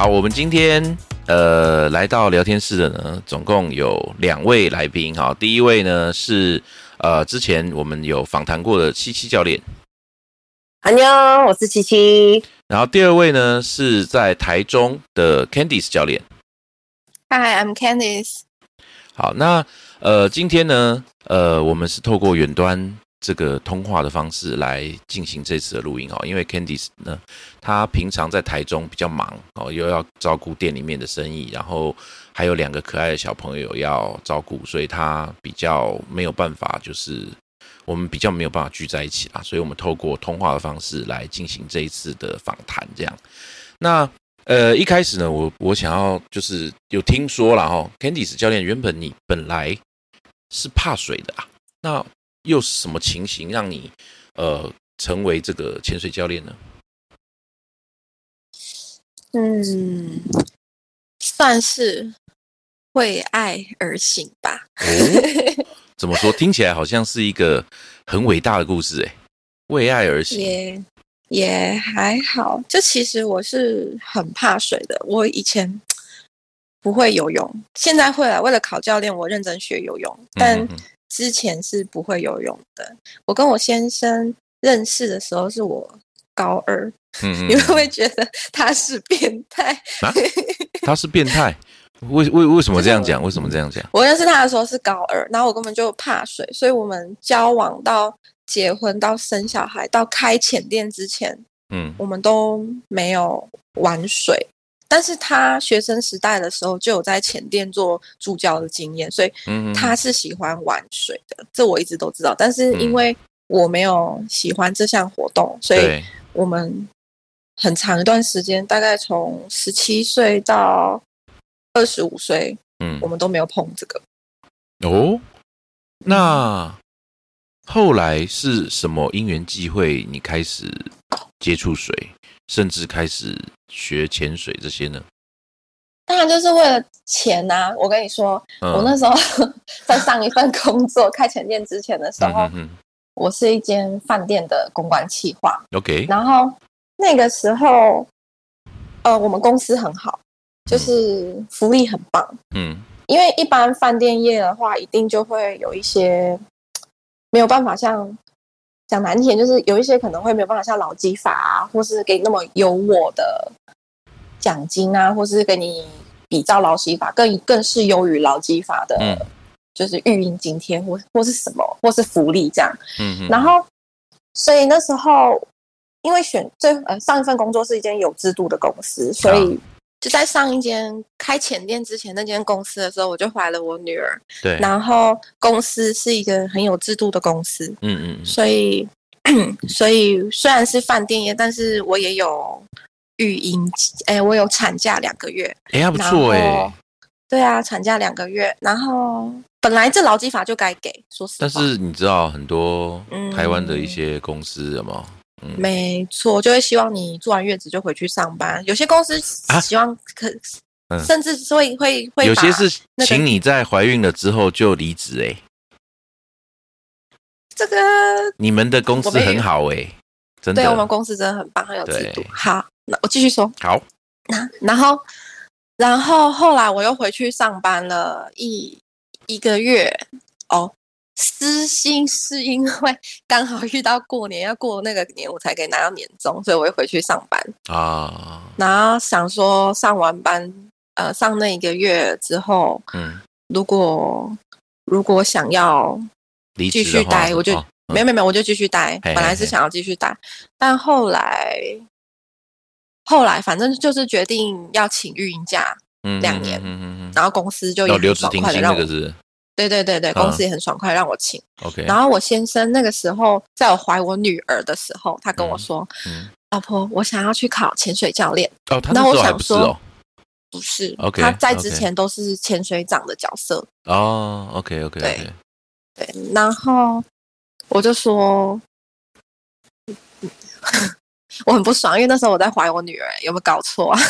好，我们今天呃来到聊天室的呢，总共有两位来宾。哈，第一位呢是呃之前我们有访谈过的七七教练，安妞，我是七七。然后第二位呢是在台中的 Candice 教练。Hi，I'm Candice。好，那呃今天呢呃我们是透过远端。这个通话的方式来进行这次的录音哦，因为 Candice 呢，他平常在台中比较忙哦，又要照顾店里面的生意，然后还有两个可爱的小朋友要照顾，所以他比较没有办法，就是我们比较没有办法聚在一起啦，所以我们透过通话的方式来进行这一次的访谈。这样，那呃一开始呢，我我想要就是有听说了哈，Candice 教练原本你本来是怕水的啊，那。又是什么情形让你呃成为这个潜水教练呢？嗯，算是为爱而行吧。怎么说？听起来好像是一个很伟大的故事哎。为爱而行也也还好。就其实我是很怕水的，我以前不会游泳，现在会了。为了考教练，我认真学游泳，但。之前是不会游泳的。我跟我先生认识的时候是我高二，嗯，你会不会觉得他是变态？他是变态？为为为什么这样讲？为什么这样讲？我认识他的时候是高二，然后我根本就怕水，所以我们交往到结婚到生小孩到开浅店之前，嗯，我们都没有玩水。但是他学生时代的时候就有在前店做助教的经验，所以他是喜欢玩水的，这我一直都知道。但是因为我没有喜欢这项活动，所以我们很长一段时间，大概从十七岁到二十五岁，嗯，我们都没有碰这个。哦，那后来是什么因缘际会，你开始接触水？甚至开始学潜水这些呢？当然就是为了钱呐！我跟你说，我那时候 在上一份工作开前店之前的时候，我是一间饭店的公关企划。OK，然后那个时候，呃，我们公司很好，就是福利很棒。嗯，因为一般饭店业的话，一定就会有一些没有办法像。讲难听，就是有一些可能会没有办法像劳基法啊，或是给那么优渥的奖金啊，或是给你比照劳基法更更是优于劳基法的，就是育婴津贴或或是什么，或是福利这样。嗯然后，所以那时候因为选最呃上一份工作是一间有制度的公司，所以。就在上一间开前店之前那间公司的时候，我就怀了我女儿。对，然后公司是一个很有制度的公司。嗯嗯。所以，所以虽然是饭店业，但是我也有育婴，哎，我有产假两个月。哎，还不错哎。对啊，产假两个月，然后本来这劳基法就该给，说实话。但是你知道很多台湾的一些公司什么？没错，就会希望你做完月子就回去上班。有些公司希望可，甚至会会会有些是请你在怀孕了之后就离职哎。这个你们的公司很好哎，真的，对我们公司真的很棒，很有制度。好，那我继续说。好，那然后然后后来我又回去上班了一一个月哦。私心是因为 刚好遇到过年要过那个年，我才可以拿到年终，所以我会回去上班啊。然后想说上完班，呃，上那一个月之后，嗯，如果如果想要继续待，我就没有没有没有，我就继续待。本来是想要继续待，但后来后来反正就是决定要请育婴假两年，然后公司就留职停薪那个是。对对对对，公司也很爽快让我请。OK。然后我先生那个时候在我怀我女儿的时候，他跟我说：“嗯，老婆，我想要去考潜水教练。”哦，他那时候还不是哦。不是，OK，他在之前都是潜水长的角色哦，OK，OK，对，对，然后我就说，我很不爽，因为那时候我在怀我女儿，有没有搞错啊？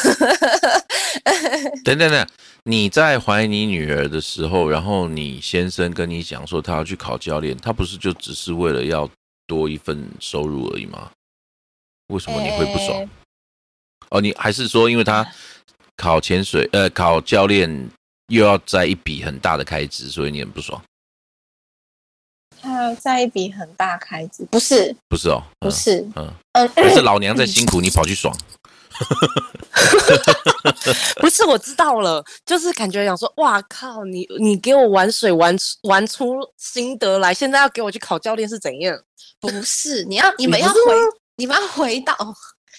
等等等，你在怀你女儿的时候，然后你先生跟你讲说他要去考教练，他不是就只是为了要多一份收入而已吗？为什么你会不爽？哦，你还是说因为他？考潜水，呃，考教练又要在一笔很大的开支，所以你很不爽。他在一笔很大开支，不是？不是哦，不是，嗯嗯，是老娘在 辛苦，你跑去爽。不是，我知道了，就是感觉想说，哇靠，你你给我玩水玩玩出心得来，现在要给我去考教练是怎样？不是，你要你们要回，你们要回到。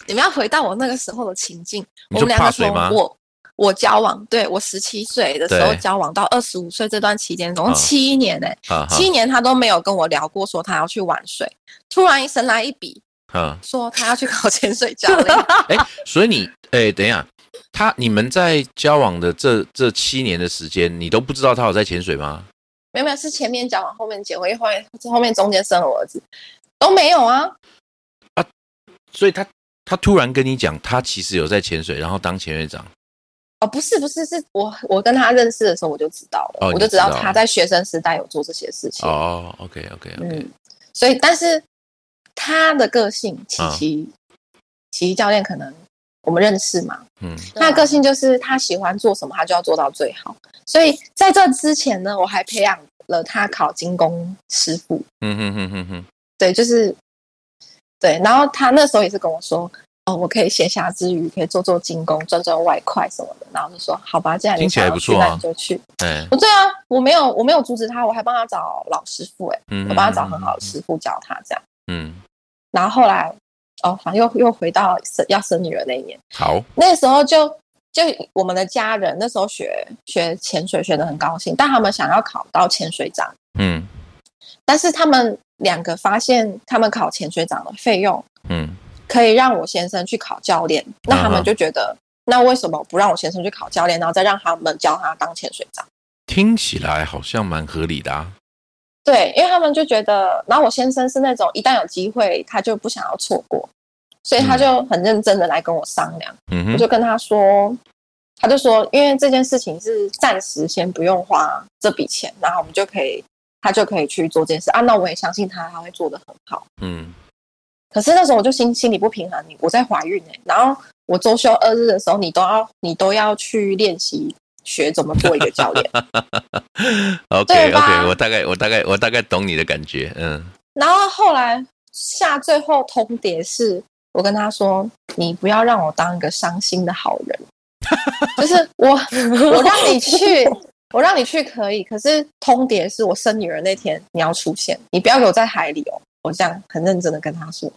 你们要回到我那个时候的情境，我们两个说，我我交往，对我十七岁的时候交往到二十五岁这段期间，总共七年呢，七年他都没有跟我聊过说他要去玩水，突然一神来一笔，啊说他要去考潜水教练。哎，所以你，哎，等一下，他你们在交往的这这七年的时间，你都不知道他有在潜水吗？没有没有，是前面交往，后面结婚，后面后面中间生了儿子，都没有啊啊，所以他。他突然跟你讲，他其实有在潜水，然后当潜水长。哦，不是不是，是我我跟他认识的时候我就知道了，我就知道他在学生时代有做这些事情。哦，OK OK OK。嗯，所以但是他的个性，琪琪琪琪教练可能我们认识嘛，嗯，他的个性就是他喜欢做什么，他就要做到最好。所以在这之前呢，我还培养了他考精工师傅。嗯哼哼哼哼，对，就是。对，然后他那时候也是跟我说，哦，我可以闲暇之余可以做做精工，赚赚外快什么的。然后就说，好吧，既然你想要去，那你就去。嗯，对啊，我没有，我没有阻止他，我还帮他找老师傅，哎，我帮他找很好的师傅教他这样。嗯，然后后来，哦，反正又又回到生要生女儿那一年。好，那时候就就我们的家人那时候学学潜水学的很高兴，但他们想要考到潜水长。嗯，但是他们。两个发现他们考潜水长的费用，嗯，可以让我先生去考教练，那他们就觉得，那为什么不让我先生去考教练，然后再让他们教他当潜水长？听起来好像蛮合理的啊。对，因为他们就觉得，然后我先生是那种一旦有机会，他就不想要错过，所以他就很认真的来跟我商量。嗯我就跟他说，他就说，因为这件事情是暂时先不用花这笔钱，然后我们就可以。他就可以去做这件事啊，那我也相信他，他会做的很好。嗯，可是那时候我就心心里不平衡，你我在怀孕哎，然后我周休二日的时候，你都要你都要去练习学怎么做一个教练。OK OK，我大概我大概我大概懂你的感觉，嗯。然后后来下最后通牒是，我跟他说，你不要让我当一个伤心的好人，就是我 我让你去。我让你去可以，可是通牒是我生女儿那天你要出现，你不要给我在海里哦。我这样很认真的跟他说。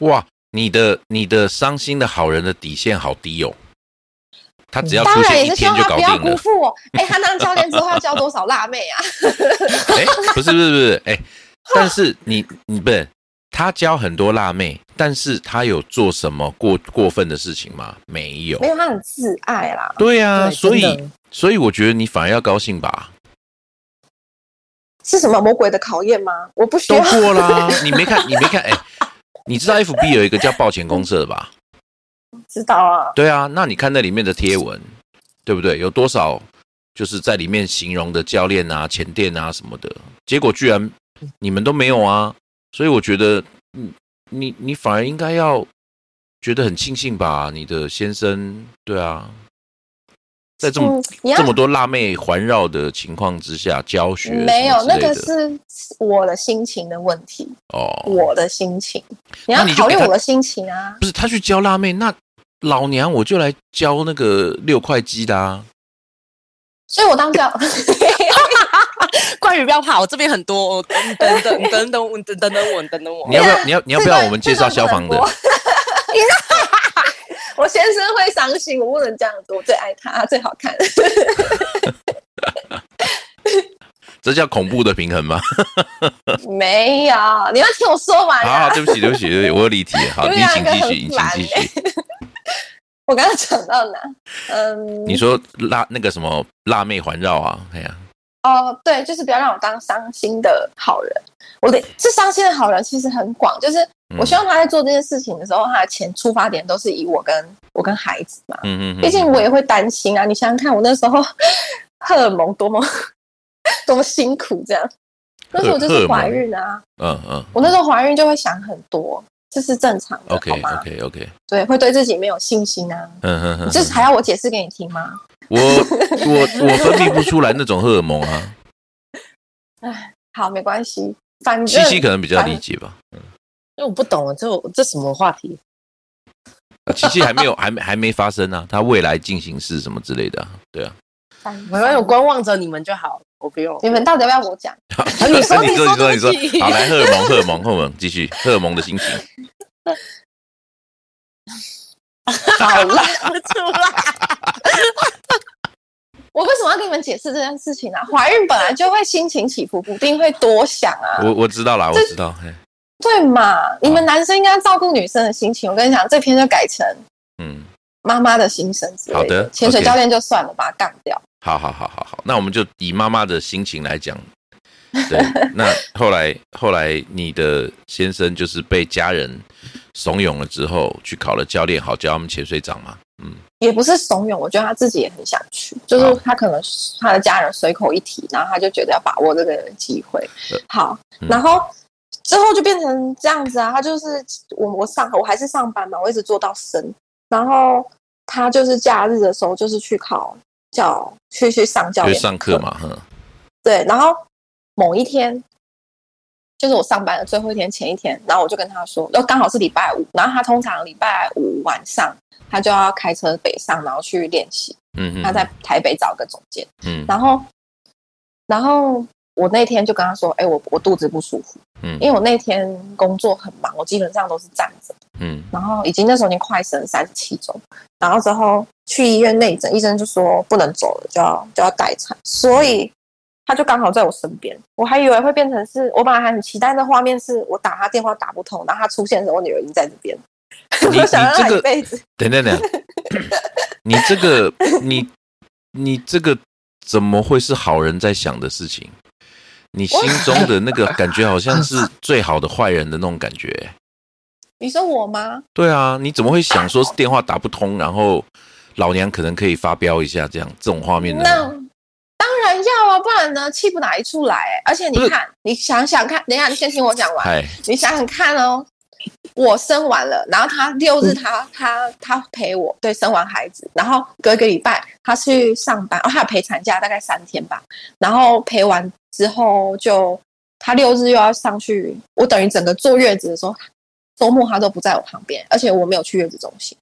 哇，你的你的伤心的好人的底线好低哦。他只要出现一天就搞定了。不要辜负我。哎，他当教练之后要教多少辣妹啊？哎，不是不是不是，哎，但是你你不是他教很多辣妹，但是他有做什么过过分的事情吗？没有，没有，他很自爱啦。对啊，所以。所以我觉得你反而要高兴吧？是什么魔鬼的考验吗？我不需要。都过啦，你没看，你没看，哎，你知道 F B 有一个叫抱歉公社吧？知道啊。对啊，那你看那里面的贴文，对不对？有多少就是在里面形容的教练啊、前店啊什么的，结果居然你们都没有啊！所以我觉得，嗯，你你反而应该要觉得很庆幸吧？你的先生，对啊。在这么这么多辣妹环绕的情况之下教学，没有那个是我的心情的问题哦，我的心情，你要考虑我的心情啊。不是他去教辣妹，那老娘我就来教那个六块肌的啊。所以我当教 关羽不要怕，我这边很多，等等等等等等等我，等等我。你要不要？你要你要不要？我们介绍消防的。我先生会伤心，我不能这样子。我最爱他，最好看。这叫恐怖的平衡吗？没有，你要听我说完。好，对不起，对不起，对不起，我有离题。好，你请继续，你请继续。我刚刚讲到哪？嗯，你说辣那个什么辣妹环绕啊？哎呀，哦，对，就是不要让我当伤心的好人。我的是伤心的好人，其实很广，就是我希望他在做这件事情的时候，他的前出发点都是以我跟我跟孩子嘛。嗯嗯。毕竟我也会担心啊，你想想看，我那时候 荷尔蒙多么 多么辛苦，这样。那时候我就是怀孕啊。嗯嗯。我那时候怀孕就会想很多。这是正常的，OK OK OK，对，会对自己没有信心啊。嗯嗯嗯，这还要我解释给你听吗？我我我分泌不出来那种荷尔蒙啊。哎，好，没关系，反正西西可能比较理解吧。嗯，因为我不懂这这什么话题。七七还没有，还没还没发生呢，他未来进行式什么之类的，对啊。没关系，我观望着你们就好，我不用。你们到底要不要我讲？你 说，你说，你说，你说。好，来，荷尔蒙，荷尔蒙，荷尔蒙，继续，荷尔蒙的心情。好了，出来。我为什么要跟你们解释这件事情呢？怀孕本来就会心情起伏不定，会多想啊。我我知道啦，我知道。对嘛？你们男生应该照顾女生的心情。我跟你讲，这篇就改成嗯，妈妈的心声之类的。好的，潜水教练就算了，把它干掉。好好好好好，那我们就以妈妈的心情来讲。对，那后来后来你的先生就是被家人怂恿了之后去考了教练，好教他们潜水长嘛？嗯，也不是怂恿，我觉得他自己也很想去，就是他可能他的家人随口一提，然后他就觉得要把握这个机会。好，然后之后就变成这样子啊，他就是我我上我还是上班嘛，我一直做到生，然后他就是假日的时候就是去考。教去去上教练上课嘛，哼，对，然后某一天就是我上班的最后一天，前一天，然后我就跟他说，然后刚好是礼拜五，然后他通常礼拜五晚上他就要开车北上，然后去练习，嗯，他在台北找个总监，嗯，然后然后我那天就跟他说，哎，我我肚子不舒服，嗯，因为我那天工作很忙，我基本上都是站着。嗯，然后已经那时候已经快生三十七周，然后之后去医院内诊，医生就说不能走了，就要就要待产，所以他就刚好在我身边，我还以为会变成是我本来还很期待的画面，是我打他电话打不通，然后他出现的时候，我女儿已经在这边，我想让他一辈子。等等等，你这个你你这个怎么会是好人在想的事情？你心中的那个感觉好像是最好的坏人的那种感觉。你说我吗？对啊，你怎么会想说是电话打不通，然后老娘可能可以发飙一下这样这种画面呢？那当然要啊，不然呢气不打一处来。而且你看，你想想看，等一下你先听我讲完。你想想看哦，我生完了，然后他六日他他他陪我，对，生完孩子，然后隔一个礼拜他去上班，哦，他有陪产假大概三天吧，然后陪完之后就他六日又要上去，我等于整个坐月子的时候。周末他都不在我旁边，而且我没有去月子中心，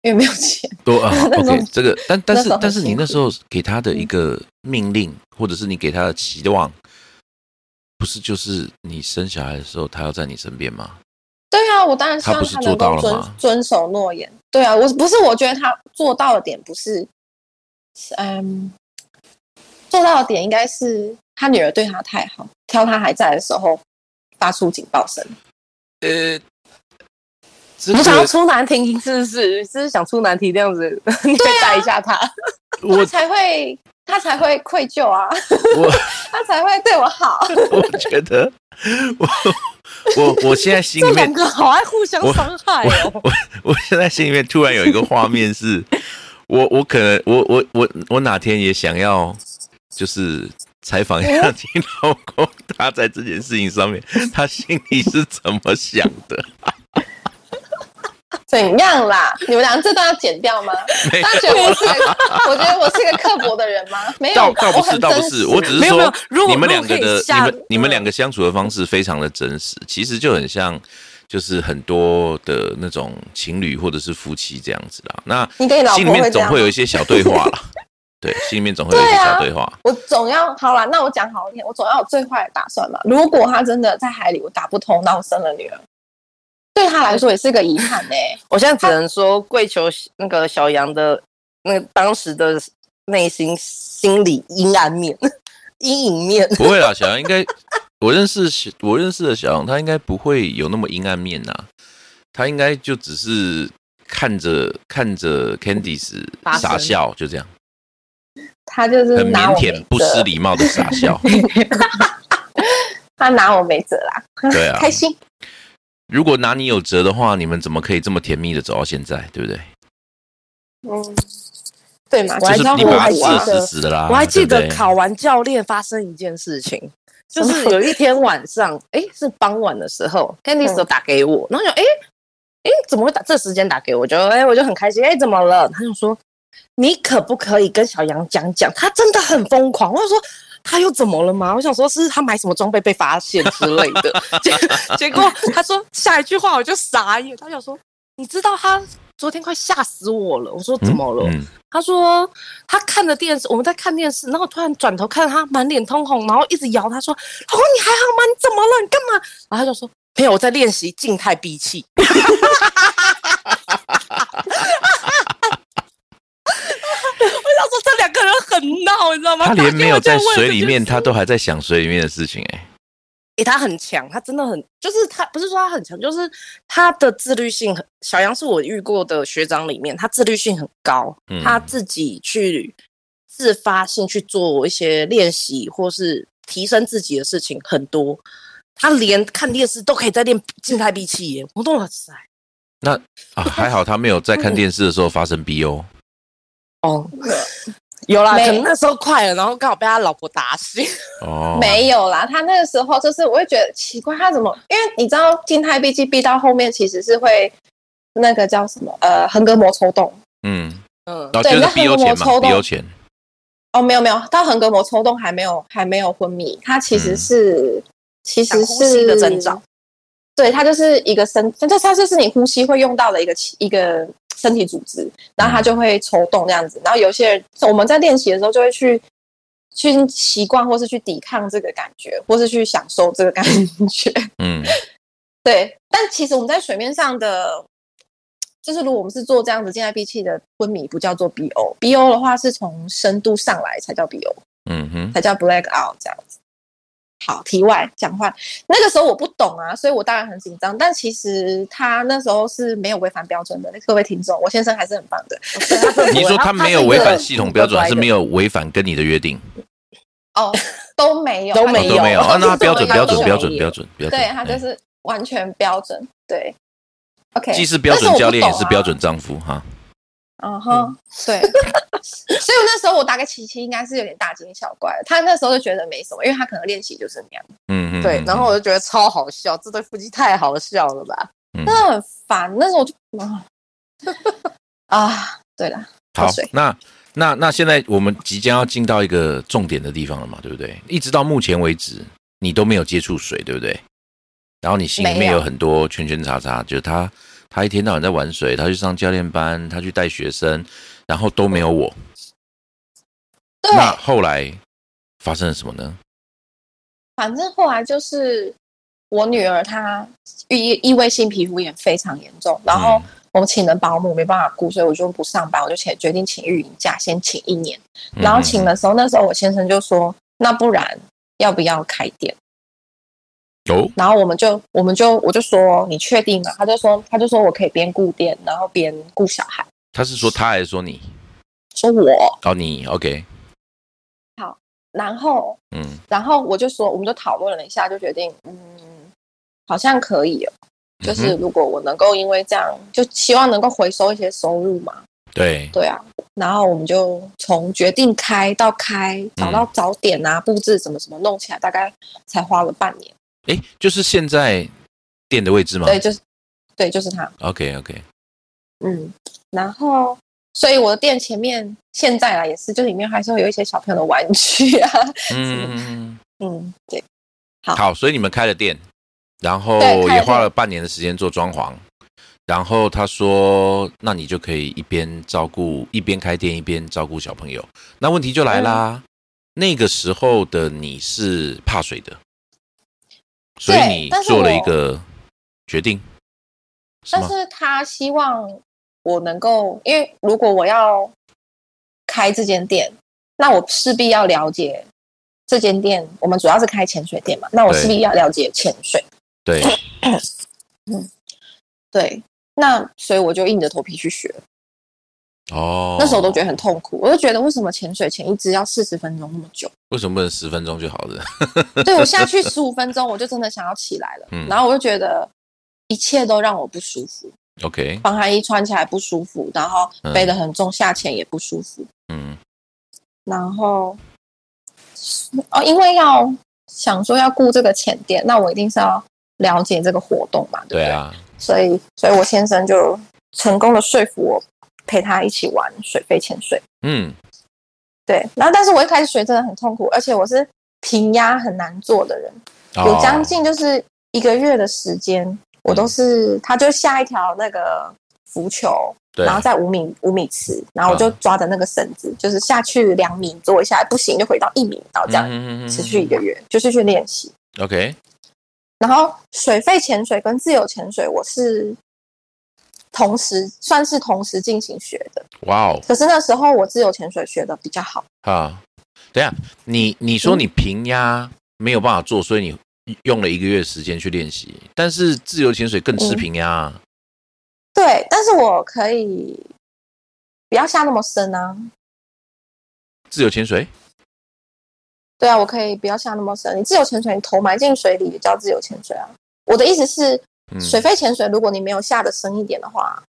因为没有钱。多啊，OK，这个，但但是但是你那时候给他的一个命令，或者是你给他的期望，不是就是你生小孩的时候他要在你身边吗？对啊，我当然希望他能够遵遵守诺言。对啊，我不是我觉得他做到的点不是，嗯，做到的点应该是他女儿对他太好，挑他还在的时候发出警报声。呃。你想要出难题是不是？是想出难题这样子，你可以带一下他，我才会他才会愧疚啊，我 他才会对我好。我觉得我我我现在心里面两个好爱互相伤害哦。我我现在心里面突然有一个画面是，我我可能我我我我哪天也想要就是采访一下你老公，他在这件事情上面他心里是怎么想的。怎样啦？你们俩这段要剪掉吗？大家觉得我是，我觉得我是一个刻薄的人吗？没有，倒不是，倒不是，我只是说，你们两个的，你们你们两个相处的方式非常的真实，其实就很像，就是很多的那种情侣或者是夫妻这样子啦。那你跟你老婆心里面总会有一些小对话啦，对，心里面总会有一些小对话。我总要好了，那我讲好一点，我总要有最坏的打算嘛。如果他真的在海里我打不通，那我生了女儿。对他来说也是个遗憾呢。我现在只能说，跪求那个小杨的那当时的内心心理阴暗面，阴影面。不会啦，小杨应该 我认识我认识的小杨，他应该不会有那么阴暗面呐。他应该就只是看着看着 Candice 傻笑，就这样。他就是很腼腆、不失礼貌的傻笑。他拿我没辙啦。对啊，开心。如果拿你有辙的话，你们怎么可以这么甜蜜的走到现在？对不对？嗯，对嘛？就是你把他射死死的啦。我还记得考完教练发生一件事情，就 是有一天晚上，哎，是傍晚的时候，Candice 打给我，然后就哎哎，怎么会打这时间打给我？就哎，我就很开心。哎，怎么了？他就说。你可不可以跟小杨讲讲？他真的很疯狂。我就说他又怎么了吗？我想说是他买什么装备被发现之类的。结结果他说下一句话我就傻眼。他想说你知道他昨天快吓死我了。我说怎么了？他说他看着电视，我们在看电视，然后突然转头看他满脸通红，然后一直摇。他说老公你还好吗？你怎么了？你干嘛？然后他就说没有，我在练习静态闭气。说这两个人很闹，你知道吗？他连没有在水里面，他都还在想水里面的事情。哎，哎，他很强，他真的很，就是他不是说他很强，就是他的自律性很。小杨是我遇过的学长里面，他自律性很高，他自己去自发性去做一些练习或是提升自己的事情很多。他连看电视都可以在练静态闭气耶，我都很塞。那啊，还好他没有在看电视的时候发生 BO。哦，有啦，可能那时候快了，然后刚好被他老婆打醒。哦，没有啦，他那个时候就是，我会觉得奇怪，他怎么？因为你知道静态 B G B 到后面其实是会那个叫什么？呃，横膈膜抽动。嗯嗯，对，那横膈膜抽动。哦，没有没有，到横膈膜抽动还没有还没有昏迷，他其实是其实是一个征兆。对，它就是一个身，这它就是你呼吸会用到的一个一个。身体组织，然后它就会抽动这样子。然后有些人我们在练习的时候，就会去去习惯，或是去抵抗这个感觉，或是去享受这个感觉。嗯，对。但其实我们在水面上的，就是如果我们是做这样子静态闭气的昏迷，不叫做 BO，BO 的话是从深度上来才叫 BO，嗯哼，才叫 black out 这样子。好，题外讲话，那个时候我不懂啊，所以我当然很紧张。但其实他那时候是没有违反标准的，各位听众，我先生还是很棒的。你说他没有违反系统标准，还是没有违反跟你的约定？哦，都没有，都没有，都没有。那标准，标准，标准，标准，标准。对他就是完全标准。对，OK。既是标准教练，也是标准丈夫哈。嗯哼，对，所以我那时候我打给琪琪，应该是有点大惊小怪。他那时候就觉得没什么，因为他可能练习就是那样。嗯嗯，对。然后我就觉得超好笑，这对夫妻太好笑了吧？真的很烦。那时候我就啊 啊，对了，好，那那那现在我们即将要进到一个重点的地方了嘛？对不对？一直到目前为止，你都没有接触水，对不对？然后你心里面有很多圈圈叉叉，就是他。他一天到晚在玩水，他去上教练班，他去带学生，然后都没有我。那后来发生了什么呢？反正后来就是我女儿她异异位性皮肤炎非常严重，然后我们请了保姆没办法顾，所以我就不上班，我就请决定请育婴假，先请一年。然后请的时候，那时候我先生就说：“那不然要不要开店？”有，然后我们就，我们就，我就说你确定吗？他就说，他就说我可以边顾店，然后边顾小孩。他是说他还是说你？说我。哦，你 OK。好，然后，嗯，然后我就说，我们就讨论了一下，就决定，嗯，好像可以，就是如果我能够因为这样，就希望能够回收一些收入嘛。对。对啊，然后我们就从决定开到开，找到早点啊，布置什么什么弄起来，大概才花了半年。哎，就是现在店的位置吗？对，就是，对，就是它。OK，OK。嗯，然后，所以我的店前面现在啊，也是，就里面还是会有一些小朋友的玩具啊。嗯 嗯，对。好，好，所以你们开了店，然后也花了半年的时间做装潢，然后他说，那你就可以一边照顾，一边开店，一边照顾小朋友。那问题就来啦，那个时候的你是怕水的。所以你做了一个决定，但是他希望我能够，因为如果我要开这间店，那我势必要了解这这间店我们主要是开潜水店嘛，那我势必要了解潜水。对，嗯，对，那所以我就硬着头皮去学。哦，那时候都觉得很痛苦，我就觉得为什么潜水潜一直要四十分钟那么久？为什么不能十分钟就好了？对我下去十五分钟，我就真的想要起来了。嗯，然后我就觉得一切都让我不舒服。OK，防寒衣穿起来不舒服，然后背得很重，下潜也不舒服。嗯，然后哦，因为要想说要雇这个潜店，那我一定是要了解这个活动嘛，对不对？啊，所以，所以我先生就成功的说服我陪他一起玩水肺潜水。嗯，对。然后，但是我一开始学真的很痛苦，而且我是平压很难做的人，有将近就是一个月的时间。我都是，他就下一条那个浮球，然后在五米五米池，然后我就抓着那个绳子，就是下去两米做一下，不行就回到一米，然后这样持续一个月，就是去练习。OK。然后水肺潜水跟自由潜水，我是同时算是同时进行学的。哇哦！可是那时候我自由潜水学的比较好。啊，等下，你你说你平压没有办法做，所以你。用了一个月时间去练习，但是自由潜水更吃平压。对，但是我可以不要下那么深啊。自由潜水？对啊，我可以不要下那么深。你自由潜水，你头埋进水里也叫自由潜水啊。我的意思是，水肺潜水，如果你没有下的深一点的话，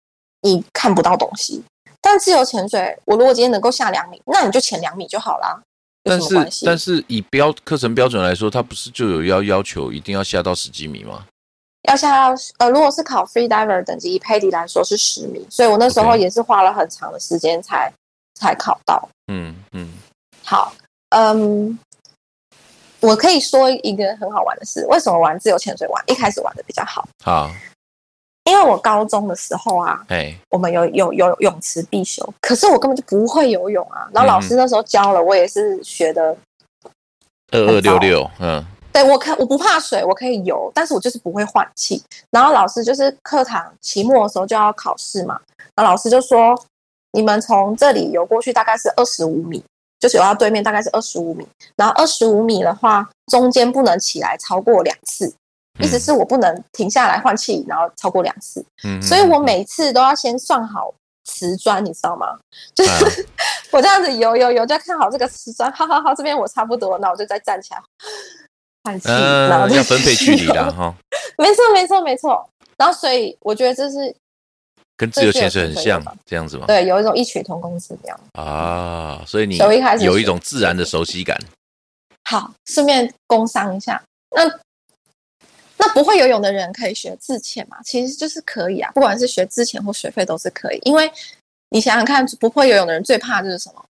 你看不到东西。但自由潜水，我如果今天能够下两米，那你就潜两米就好啦。但是，但是以标课程标准来说，它不是就有要要求一定要下到十几米吗？要下到呃，如果是考 free diver 等级，以 Paddy 来说是十米，所以我那时候也是花了很长的时间才才考到。嗯嗯，好，嗯，我可以说一个很好玩的事，为什么玩自由潜水玩一开始玩的比较好？好。因为我高中的时候啊，哎，我们有有有泳池必修，可是我根本就不会游泳啊。然后老师那时候教了，我也是学的二二六六，嗯，对我可我不怕水，我可以游，但是我就是不会换气。然后老师就是课堂期末的时候就要考试嘛，然后老师就说，你们从这里游过去大概是二十五米，就是游到对面大概是二十五米，然后二十五米的话，中间不能起来超过两次。意思是我不能停下来换气，然后超过两次，嗯所以我每次都要先算好瓷砖，你知道吗？就是 我这样子游游游，就看好这个瓷砖，好好好，这边我差不多，那我就再站起来换气，然后要分配距离的 哈。没错，没错，没错。然后所以我觉得这是跟自由潜水很像，这样子吗？对，有一种异曲同工之妙啊。所以你有一种自然的熟悉感。好，顺便工商一下，那。那不会游泳的人可以学自潜嘛？其实就是可以啊，不管是学自潜或水肺都是可以。因为你想想看，不会游泳的人最怕就是什么？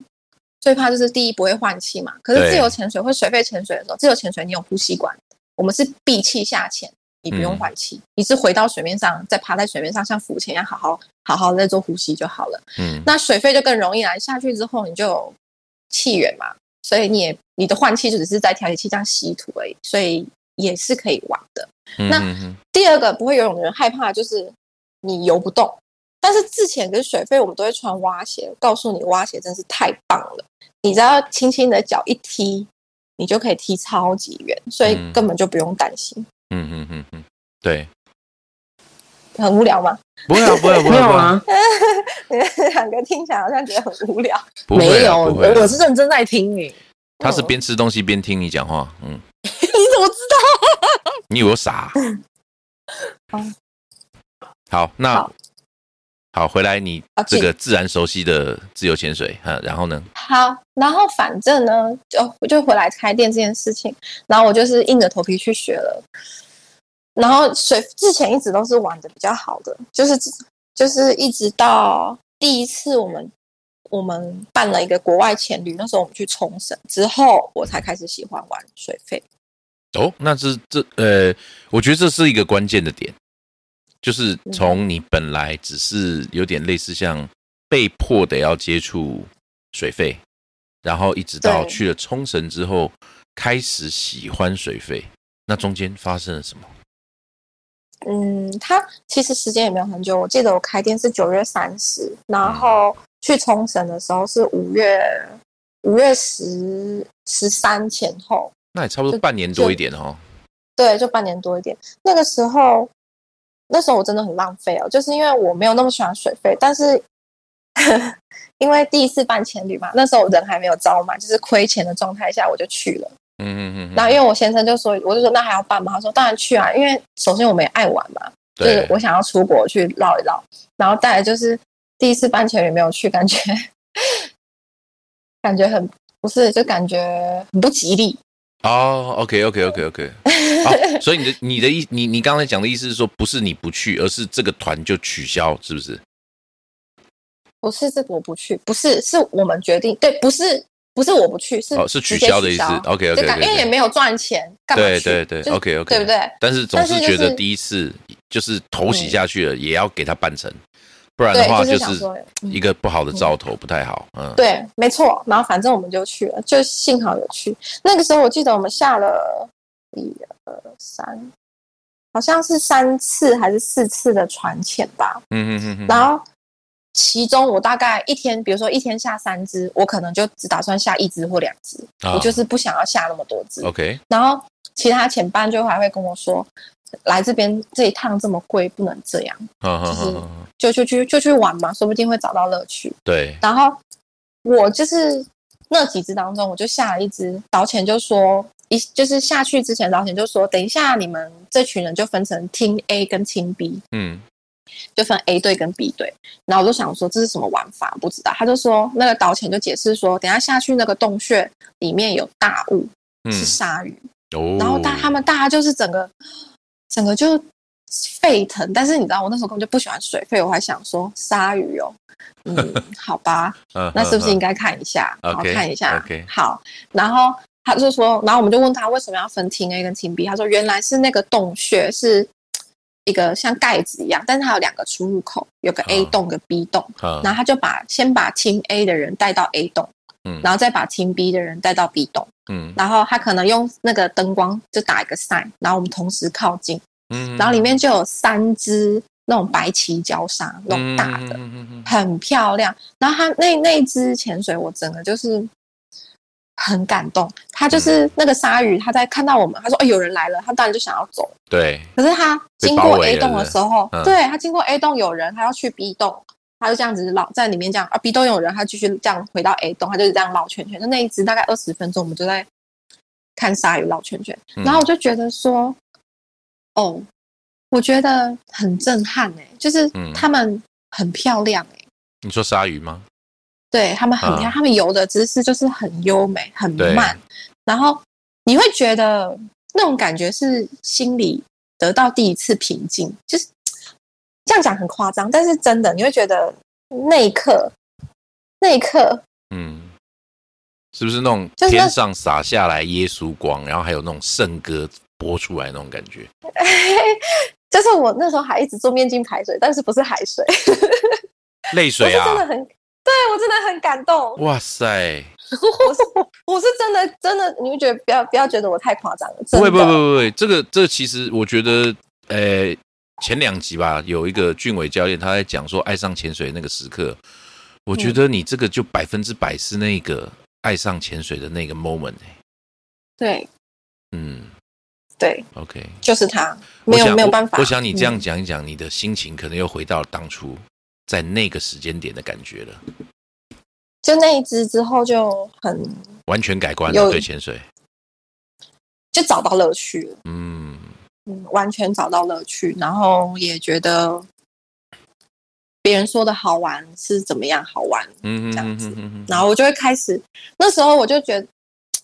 最怕就是第一不会换气嘛。可是自由潜水或水肺潜水的时候，自由潜水你有呼吸管，我们是闭气下潜，你不用换气，你是回到水面上，再趴在水面上像浮潜一样，好好好好在做呼吸就好了。嗯，那水肺就更容易来，下去之后你就有气源嘛，所以你也你的换气就只是在调节器这样吸吐而已，所以。也是可以玩的。那第二个不会游泳的人害怕就是你游不动，但是之前跟水肺我们都会穿蛙鞋，告诉你蛙鞋真是太棒了。你只要轻轻的脚一踢，你就可以踢超级远，所以根本就不用担心。嗯嗯嗯嗯，对。很无聊吗？不会啊，不会不会啊。两个听起来好像觉得很无聊。没有，我是认真在听你。他是边吃东西边听你讲话，嗯。你怎么知道？你以为我傻？好，那好，回来你这个自然熟悉的自由潜水，哈，然后呢？好，然后反正呢，就就回来开店这件事情，然后我就是硬着头皮去学了。然后水之前一直都是玩的比较好的，就是就是一直到第一次我们我们办了一个国外潜旅，那时候我们去冲绳之后，我才开始喜欢玩水费。哦，那这这呃，我觉得这是一个关键的点，就是从你本来只是有点类似像被迫的要接触水费，然后一直到去了冲绳之后开始喜欢水费，那中间发生了什么？嗯，他其实时间也没有很久，我记得我开店是九月三十，然后去冲绳的时候是五月五月十十三前后，那也差不多半年多一点哦。对，就半年多一点。那个时候，那时候我真的很浪费哦，就是因为我没有那么喜欢水费，但是 因为第一次办前旅嘛，那时候人还没有招满，就是亏钱的状态下，我就去了。嗯嗯嗯。然后因为我先生就说，我就说那还要办吗？他说当然去啊，因为首先我们也爱玩嘛，就是我想要出国去绕一绕，然后再来就是第一次办前也没有去，感觉 感觉很不是，就感觉很不吉利。哦，OK，OK，OK，OK，好，所以你的你的意，你你刚才讲的意思是说，不是你不去，而是这个团就取消，是不是？不是这个我不去，不是是我们决定，对，不是不是我不去，是哦是取消的意思，OK，OK，因为也没有赚钱，干嘛对对对，OK，OK，对不对？但是总是觉得第一次就是头洗下去了，也要给他办成。不然的话，就是一个不好的兆头，不太好。嗯，对，没错。然后反正我们就去了，就幸好有去。那个时候我记得我们下了一二三，好像是三次还是四次的船潜吧。嗯嗯嗯。然后其中我大概一天，比如说一天下三只，我可能就只打算下一只或两只，我就是不想要下那么多只。OK。然后其他前班就还会跟我说。来这边这一趟这么贵，不能这样，就是就就去就去玩嘛，说不定会找到乐趣。对。然后我就是那几只当中，我就下了一只导潜，就说一就是下去之前导潜就说，等一下你们这群人就分成 Team A 跟 Team B，嗯，就分 A 队跟 B 队。然后我就想说这是什么玩法，不知道。他就说那个导潜就解释说，等下下去那个洞穴里面有大雾，是鲨鱼。哦。然后大他们大家就是整个。整个就沸腾，但是你知道，我那时候根本就不喜欢水费，我还想说鲨鱼哦，嗯，好吧，那是不是应该看一下？好看一下，OK，好。然后他就说，然后我们就问他为什么要分厅 A 跟厅 B，他说原来是那个洞穴是一个像盖子一样，但是它有两个出入口，有个 A 洞跟 B 洞，然后他就把先把厅 A 的人带到 A 洞。嗯，然后再把听 B 的人带到 B 栋，嗯，然后他可能用那个灯光就打一个 sign，然后我们同时靠近，嗯，然后里面就有三只那种白鳍礁鲨，那种大的，很漂亮。然后他那那只潜水，我整个就是很感动。他就是那个鲨鱼，他在看到我们，他说：“哎，有人来了。”他当然就想要走，对。可是他经过 A 栋的时候，对他经过 A 栋有人，他要去 B 栋。他就这样子绕在里面，这样啊，B 栋有人，他继续这样回到 A 栋，他就是这样绕圈圈。就那一只大概二十分钟，我们就在看鲨鱼绕圈圈。然后我就觉得说，哦，我觉得很震撼哎，就是他们很漂亮哎。你说鲨鱼吗？对他们很他们游的姿势就是很优美、很慢。然后你会觉得那种感觉是心里得到第一次平静，就是。这样讲很夸张，但是真的，你会觉得那一刻，那一刻，嗯，是不是那种天上洒下来耶稣光，然后还有那种圣歌播出来那种感觉？就是我那时候还一直做面镜排水，但是不是海水，泪水啊，真的很，对我真的很感动。哇塞，我是我是真的真的，你会觉得不要不要觉得我太夸张了？不会不会不会不会，这个这其实我觉得，呃。前两集吧，有一个俊伟教练他在讲说爱上潜水那个时刻，我觉得你这个就百分之百是那个爱上潜水的那个 moment 哎。对，嗯，对，OK，就是他，没有没有办法。我想你这样讲一讲，你的心情可能又回到当初在那个时间点的感觉了。就那一只之后就很完全改观了，对潜水就找到乐趣了。嗯。嗯，完全找到乐趣，然后也觉得别人说的好玩是怎么样好玩，嗯这样子，然后我就会开始，那时候我就觉得，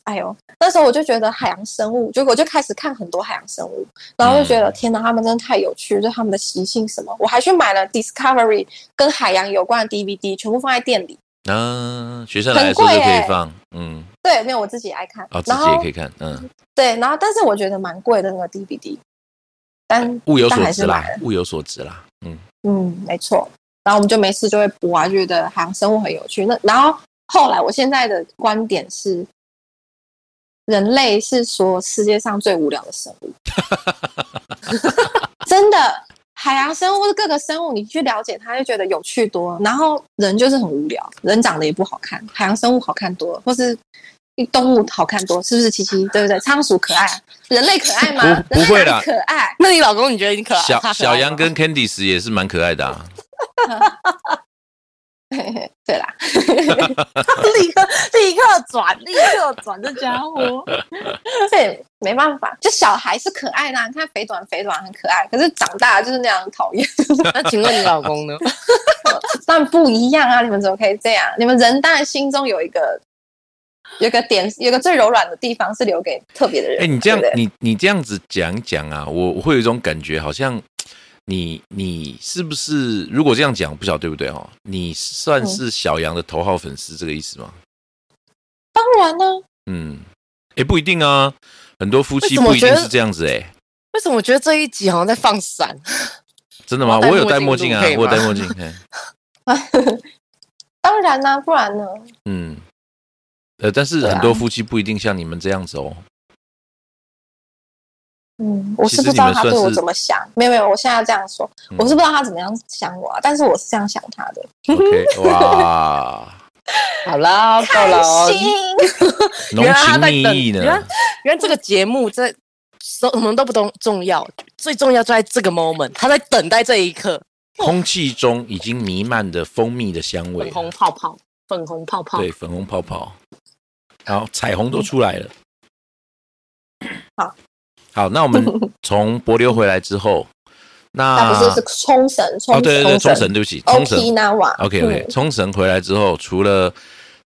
哎呦，那时候我就觉得海洋生物，就我就开始看很多海洋生物，然后就觉得天哪，他们真的太有趣，就他们的习性什么，我还去买了 Discovery 跟海洋有关的 DVD，全部放在店里。嗯，学生来说就可以放，嗯，对，没有我自己爱看，哦，自己也可以看，嗯，对，然后但是我觉得蛮贵的那个 DVD。但物有所值啦，物有所值啦，嗯嗯，没错。然后我们就没事就会播啊，觉得海洋生物很有趣。那然后后来，我现在的观点是，人类是说世界上最无聊的生物，真的海洋生物或者各个生物，你去了解它，就觉得有趣多。然后人就是很无聊，人长得也不好看，海洋生物好看多，或是动物好看多，是不是？七七对不对？仓鼠可爱，人类可爱吗？不会的，可爱。那你老公你觉得你可爱？小小羊跟 Candice 也是蛮可爱的啊。对啦，立刻立刻转，立刻转，这家伙，对，没办法，就小孩是可爱的，你看肥短肥短很可爱，可是长大就是那样讨厌。那请问你老公呢？但不一样啊，你们怎么可以这样？你们人当然心中有一个，有个点，有个最柔软的地方是留给特别的人。哎，你这样，你你这样子讲讲啊，我我会有一种感觉，好像。你你是不是如果这样讲不晓得对不对哈？你算是小杨的头号粉丝这个意思吗？当然呢。嗯，哎，不一定啊，很多夫妻不一定是这样子哎。为什么我觉得这一集好像在放闪？真的吗？我有戴墨镜啊，我有戴墨镜。当然啦，不然呢？嗯，呃，但是很多夫妻不一定像你们这样子哦。嗯，我是不知道他对我怎么想，没有没有，我现在要这样说，我是不知道他怎么样想我，啊，但是我是这样想他的。OK，哇，好了，够了，浓情蜜意呢。原原来这个节目在什么都不重重要，最重要就在这个 moment，他在等待这一刻。空气中已经弥漫着蜂蜜的香味，粉红泡泡，粉红泡泡，对，粉红泡泡，然后彩虹都出来了。好。好，那我们 从柏流回来之后，那不是是冲绳？哦，对对对，冲绳，对不起，冲绳。OK OK，冲绳回来之后，除了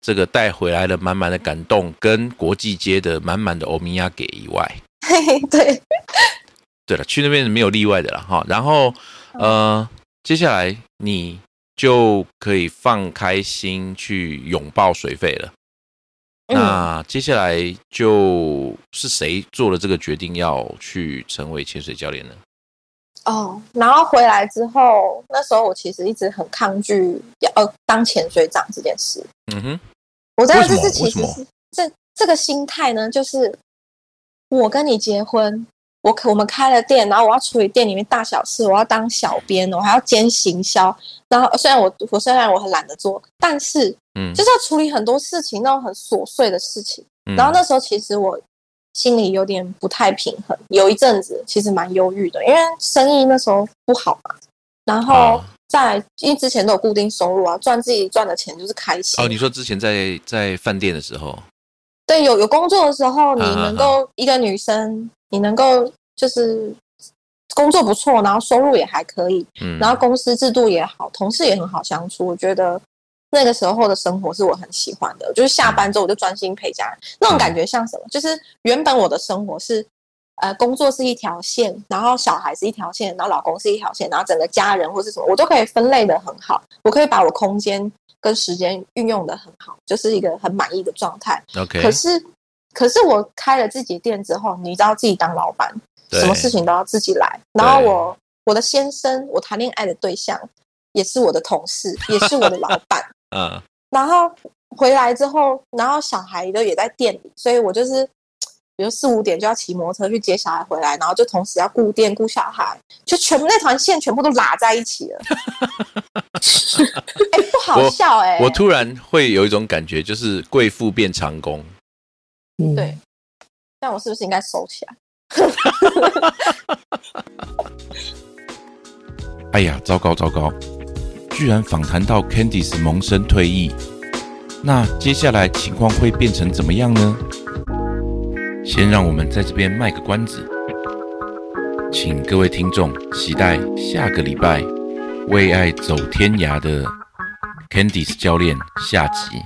这个带回来的满满的感动，跟国际街的满满的欧米亚给以外，对，对了，去那边是没有例外的了哈。然后呃，接下来你就可以放开心去拥抱水费了。那接下来就是谁做了这个决定要去成为潜水教练呢？哦，然后回来之后，那时候我其实一直很抗拒要当潜水长这件事。嗯哼，我知道这是其实是这这个心态呢，就是我跟你结婚。我我们开了店，然后我要处理店里面大小事，我要当小编，我还要兼行销。然后虽然我我虽然我很懒得做，但是嗯，就是要处理很多事情，那种很琐碎的事情。然后那时候其实我心里有点不太平衡，有一阵子其实蛮忧郁的，因为生意那时候不好嘛。然后在因为之前都有固定收入啊，赚自己赚的钱就是开心。哦，你说之前在在饭店的时候，对，有有工作的时候，你能够一个女生。你能够就是工作不错，然后收入也还可以，嗯，然后公司制度也好，同事也很好相处。我觉得那个时候的生活是我很喜欢的，就是下班之后我就专心陪家人，那种感觉像什么？就是原本我的生活是呃工作是一条线，然后小孩是一条线，然后老公是一条线，然后整个家人或是什么我都可以分类的很好，我可以把我空间跟时间运用的很好，就是一个很满意的状态。OK，可是。可是我开了自己店之后，你知道自己当老板，什么事情都要自己来。然后我我的先生，我谈恋爱的对象也是我的同事，也是我的老板。嗯。然后回来之后，然后小孩都也在店里，所以我就是，比如四五点就要骑摩托车去接小孩回来，然后就同时要顾店顾小孩，就全部那团线全部都拉在一起了。哎，不好笑哎！我突然会有一种感觉，就是贵妇变长工。嗯对，但我是不是应该收起来？哎呀，糟糕糟糕！居然访谈到 Candice 萌生退役，那接下来情况会变成怎么样呢？先让我们在这边卖个关子。请各位听众期待下个礼拜为爱走天涯的 candice 教练下集。